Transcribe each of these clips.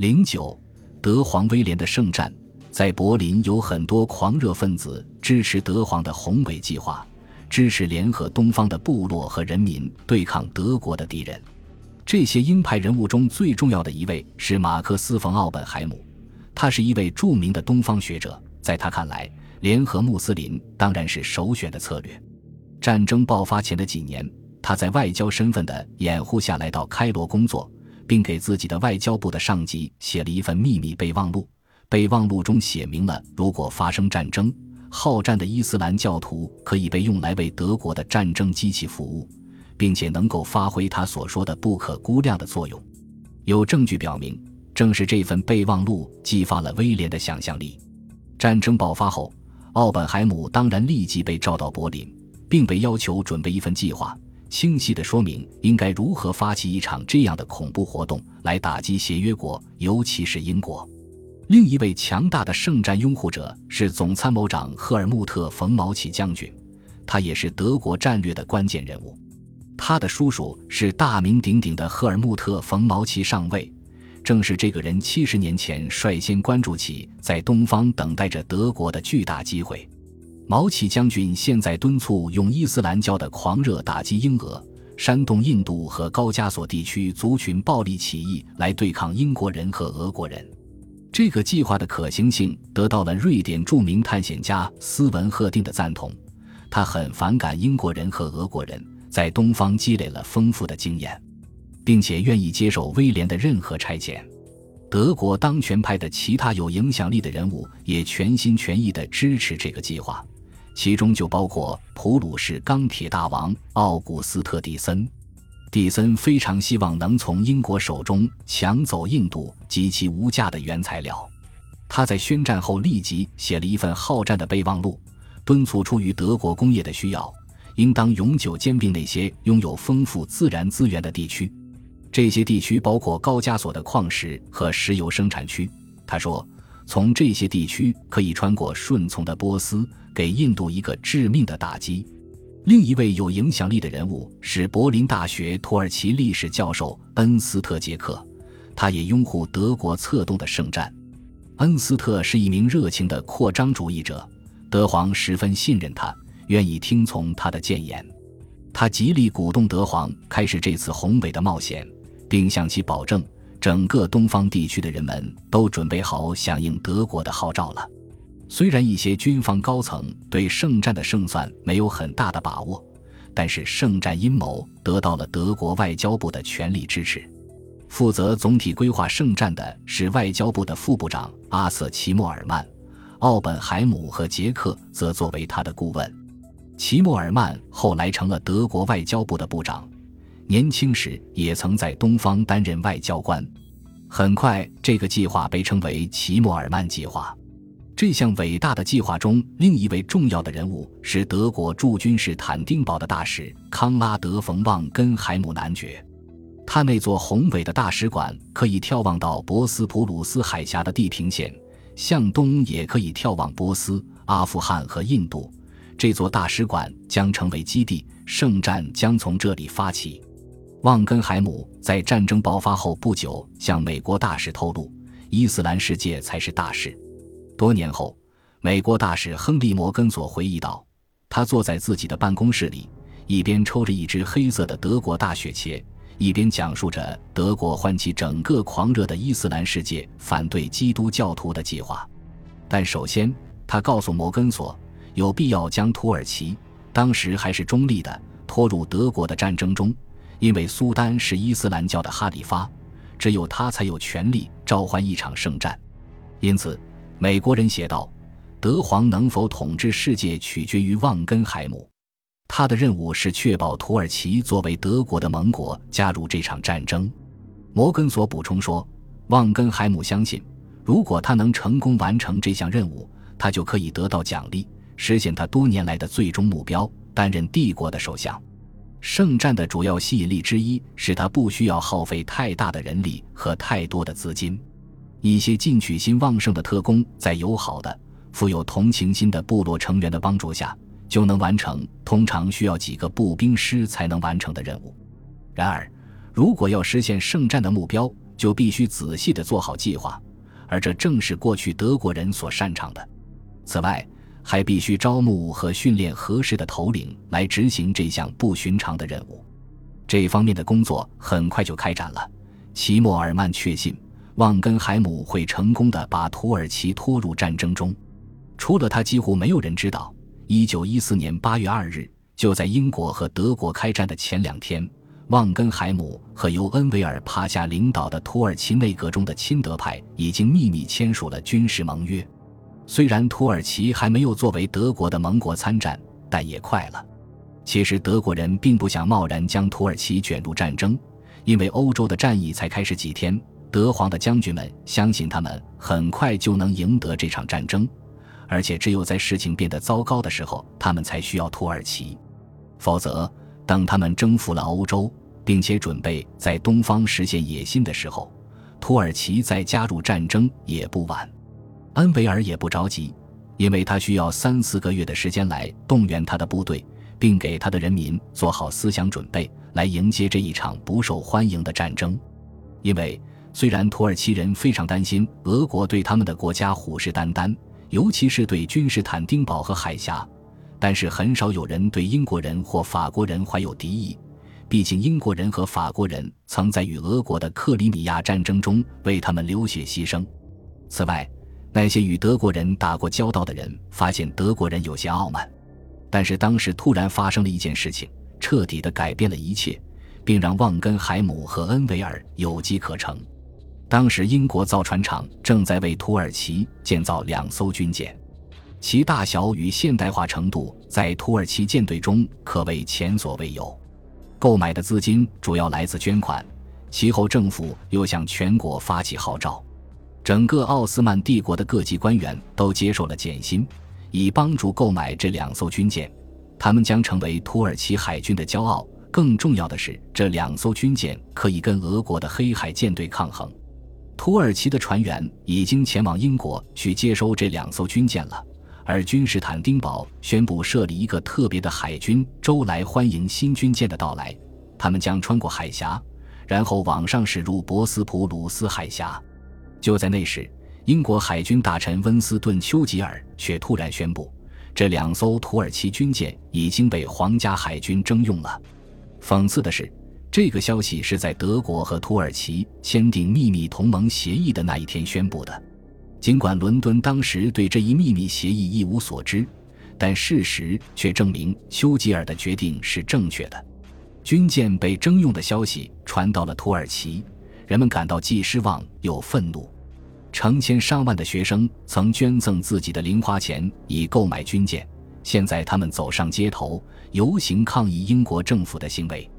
零九，德皇威廉的圣战，在柏林有很多狂热分子支持德皇的宏伟计划，支持联合东方的部落和人民对抗德国的敌人。这些鹰派人物中最重要的一位是马克思·冯·奥本海姆，他是一位著名的东方学者。在他看来，联合穆斯林当然是首选的策略。战争爆发前的几年，他在外交身份的掩护下来到开罗工作。并给自己的外交部的上级写了一份秘密备忘录。备忘录中写明了，如果发生战争，好战的伊斯兰教徒可以被用来为德国的战争机器服务，并且能够发挥他所说的不可估量的作用。有证据表明，正是这份备忘录激发了威廉的想象力。战争爆发后，奥本海姆当然立即被召到柏林，并被要求准备一份计划。清晰地说明应该如何发起一场这样的恐怖活动来打击协约国，尤其是英国。另一位强大的圣战拥护者是总参谋长赫尔穆特·冯·毛奇将军，他也是德国战略的关键人物。他的叔叔是大名鼎鼎的赫尔穆特·冯·毛奇上尉，正是这个人七十年前率先关注起在东方等待着德国的巨大机会。毛奇将军现在敦促用伊斯兰教的狂热打击英俄，煽动印度和高加索地区族群暴力起义来对抗英国人和俄国人。这个计划的可行性得到了瑞典著名探险家斯文赫定的赞同。他很反感英国人和俄国人在东方积累了丰富的经验，并且愿意接受威廉的任何差遣。德国当权派的其他有影响力的人物也全心全意地支持这个计划。其中就包括普鲁士钢铁大王奥古斯特·蒂森。蒂森非常希望能从英国手中抢走印度及其无价的原材料。他在宣战后立即写了一份好战的备忘录，敦促出于德国工业的需要，应当永久兼并那些拥有丰富自然资源的地区。这些地区包括高加索的矿石和石油生产区。他说。从这些地区可以穿过顺从的波斯，给印度一个致命的打击。另一位有影响力的人物是柏林大学土耳其历史教授恩斯特·杰克，他也拥护德国策动的圣战。恩斯特是一名热情的扩张主义者，德皇十分信任他，愿意听从他的谏言。他极力鼓动德皇开始这次宏伟的冒险，并向其保证。整个东方地区的人们都准备好响应德国的号召了。虽然一些军方高层对圣战的胜算没有很大的把握，但是圣战阴谋得到了德国外交部的全力支持。负责总体规划圣战的是外交部的副部长阿瑟·齐默尔曼，奥本海姆和杰克则作为他的顾问。齐默尔曼后来成了德国外交部的部长。年轻时也曾在东方担任外交官，很快这个计划被称为齐默尔曼计划。这项伟大的计划中，另一位重要的人物是德国驻军事坦丁堡的大使康拉德·冯·旺根海姆男爵。他那座宏伟的大使馆可以眺望到博斯普鲁斯海峡的地平线，向东也可以眺望波斯、阿富汗和印度。这座大使馆将成为基地，圣战将从这里发起。旺根海姆在战争爆发后不久向美国大使透露，伊斯兰世界才是大事。多年后，美国大使亨利·摩根索回忆道：“他坐在自己的办公室里，一边抽着一支黑色的德国大雪茄，一边讲述着德国唤起整个狂热的伊斯兰世界反对基督教徒的计划。但首先，他告诉摩根索，有必要将土耳其（当时还是中立的）拖入德国的战争中。”因为苏丹是伊斯兰教的哈里发，只有他才有权利召唤一场圣战。因此，美国人写道：“德皇能否统治世界，取决于旺根海姆。他的任务是确保土耳其作为德国的盟国加入这场战争。”摩根索补充说：“旺根海姆相信，如果他能成功完成这项任务，他就可以得到奖励，实现他多年来的最终目标——担任帝国的首相。”圣战的主要吸引力之一是它不需要耗费太大的人力和太多的资金。一些进取心旺盛的特工在友好的、富有同情心的部落成员的帮助下，就能完成通常需要几个步兵师才能完成的任务。然而，如果要实现圣战的目标，就必须仔细地做好计划，而这正是过去德国人所擅长的。此外，还必须招募和训练合适的头领来执行这项不寻常的任务。这方面的工作很快就开展了。齐默尔曼确信，旺根海姆会成功的把土耳其拖入战争中。除了他，几乎没有人知道。一九一四年八月二日，就在英国和德国开战的前两天，旺根海姆和由恩维尔帕夏领导的土耳其内阁中的亲德派已经秘密签署了军事盟约。虽然土耳其还没有作为德国的盟国参战，但也快了。其实德国人并不想贸然将土耳其卷入战争，因为欧洲的战役才开始几天，德皇的将军们相信他们很快就能赢得这场战争，而且只有在事情变得糟糕的时候，他们才需要土耳其。否则，等他们征服了欧洲，并且准备在东方实现野心的时候，土耳其再加入战争也不晚。恩维尔也不着急，因为他需要三四个月的时间来动员他的部队，并给他的人民做好思想准备，来迎接这一场不受欢迎的战争。因为虽然土耳其人非常担心俄国对他们的国家虎视眈眈，尤其是对君士坦丁堡和海峡，但是很少有人对英国人或法国人怀有敌意。毕竟英国人和法国人曾在与俄国的克里米亚战争中为他们流血牺牲。此外，那些与德国人打过交道的人发现德国人有些傲慢，但是当时突然发生了一件事情，彻底的改变了一切，并让旺根海姆和恩维尔有机可乘。当时英国造船厂正在为土耳其建造两艘军舰，其大小与现代化程度在土耳其舰队中可谓前所未有。购买的资金主要来自捐款，其后政府又向全国发起号召。整个奥斯曼帝国的各级官员都接受了减薪，以帮助购买这两艘军舰。他们将成为土耳其海军的骄傲。更重要的是，这两艘军舰可以跟俄国的黑海舰队抗衡。土耳其的船员已经前往英国去接收这两艘军舰了，而君士坦丁堡宣布设立一个特别的海军周来欢迎新军舰的到来。他们将穿过海峡，然后往上驶入博斯普鲁斯海峡。就在那时，英国海军大臣温斯顿·丘吉尔却突然宣布，这两艘土耳其军舰已经被皇家海军征用了。讽刺的是，这个消息是在德国和土耳其签订秘密同盟协议的那一天宣布的。尽管伦敦当时对这一秘密协议一无所知，但事实却证明丘吉尔的决定是正确的。军舰被征用的消息传到了土耳其。人们感到既失望又愤怒，成千上万的学生曾捐赠自己的零花钱以购买军舰，现在他们走上街头游行抗议英国政府的行为。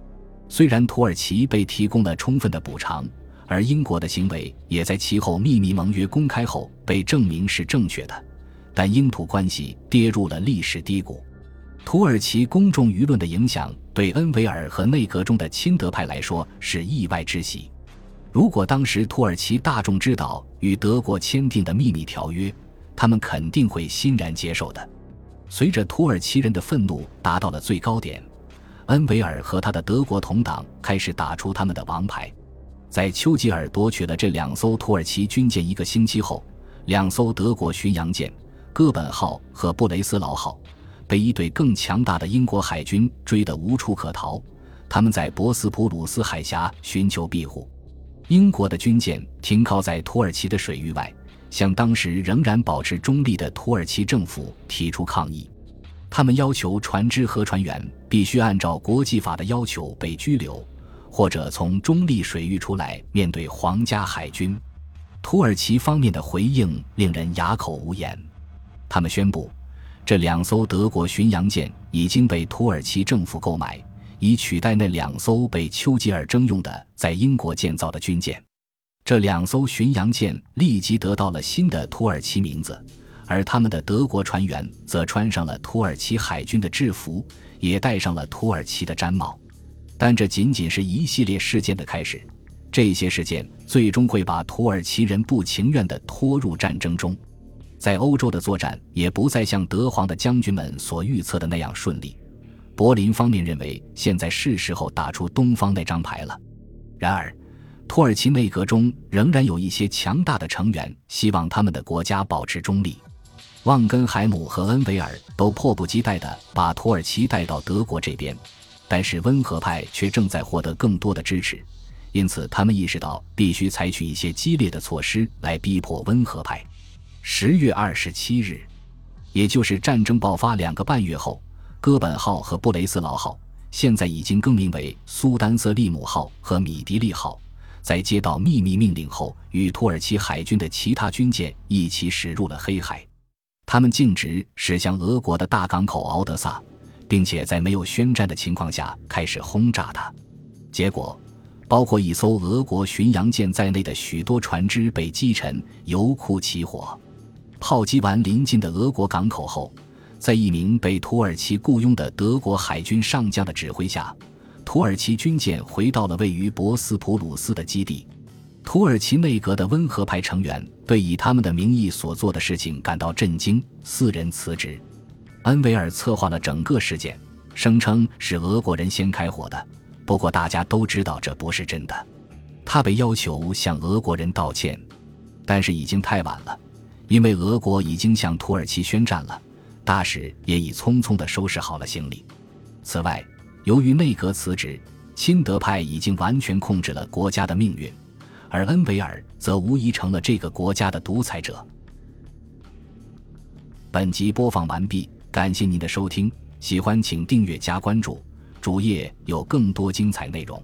虽然土耳其被提供了充分的补偿，而英国的行为也在其后秘密盟约公开后被证明是正确的，但英土关系跌入了历史低谷。土耳其公众舆论的影响对恩维尔和内阁中的亲德派来说是意外之喜。如果当时土耳其大众知道与德国签订的秘密条约，他们肯定会欣然接受的。随着土耳其人的愤怒达到了最高点，恩维尔和他的德国同党开始打出他们的王牌。在丘吉尔夺取了这两艘土耳其军舰一个星期后，两艘德国巡洋舰“哥本号”和“布雷斯劳号”被一队更强大的英国海军追得无处可逃，他们在博斯普鲁斯海峡寻求庇护。英国的军舰停靠在土耳其的水域外，向当时仍然保持中立的土耳其政府提出抗议。他们要求船只和船员必须按照国际法的要求被拘留，或者从中立水域出来面对皇家海军。土耳其方面的回应令人哑口无言。他们宣布，这两艘德国巡洋舰已经被土耳其政府购买。以取代那两艘被丘吉尔征用的在英国建造的军舰，这两艘巡洋舰立即得到了新的土耳其名字，而他们的德国船员则穿上了土耳其海军的制服，也戴上了土耳其的毡帽。但这仅仅是一系列事件的开始，这些事件最终会把土耳其人不情愿地拖入战争中。在欧洲的作战也不再像德皇的将军们所预测的那样顺利。柏林方面认为，现在是时候打出东方那张牌了。然而，土耳其内阁中仍然有一些强大的成员希望他们的国家保持中立。旺根海姆和恩维尔都迫不及待地把土耳其带到德国这边，但是温和派却正在获得更多的支持，因此他们意识到必须采取一些激烈的措施来逼迫温和派。十月二十七日，也就是战争爆发两个半月后，哥本号和布雷斯劳号（现在已经更名为苏丹瑟利姆号和米迪利号）在接到秘密命令后，与土耳其海军的其他军舰一起驶入了黑海。他们径直驶向俄国的大港口敖德萨，并且在没有宣战的情况下开始轰炸它。结果，包括一艘俄国巡洋舰在内的许多船只被击沉，油库起火。炮击完临近的俄国港口后，在一名被土耳其雇佣的德国海军上将的指挥下，土耳其军舰回到了位于博斯普鲁斯的基地。土耳其内阁的温和派成员对以他们的名义所做的事情感到震惊，四人辞职。恩维尔策划了整个事件，声称是俄国人先开火的。不过大家都知道这不是真的。他被要求向俄国人道歉，但是已经太晚了，因为俄国已经向土耳其宣战了。大使也已匆匆地收拾好了行李。此外，由于内阁辞职，亲德派已经完全控制了国家的命运。而恩维尔则无疑成了这个国家的独裁者。本集播放完毕，感谢您的收听，喜欢请订阅加关注，主页有更多精彩内容。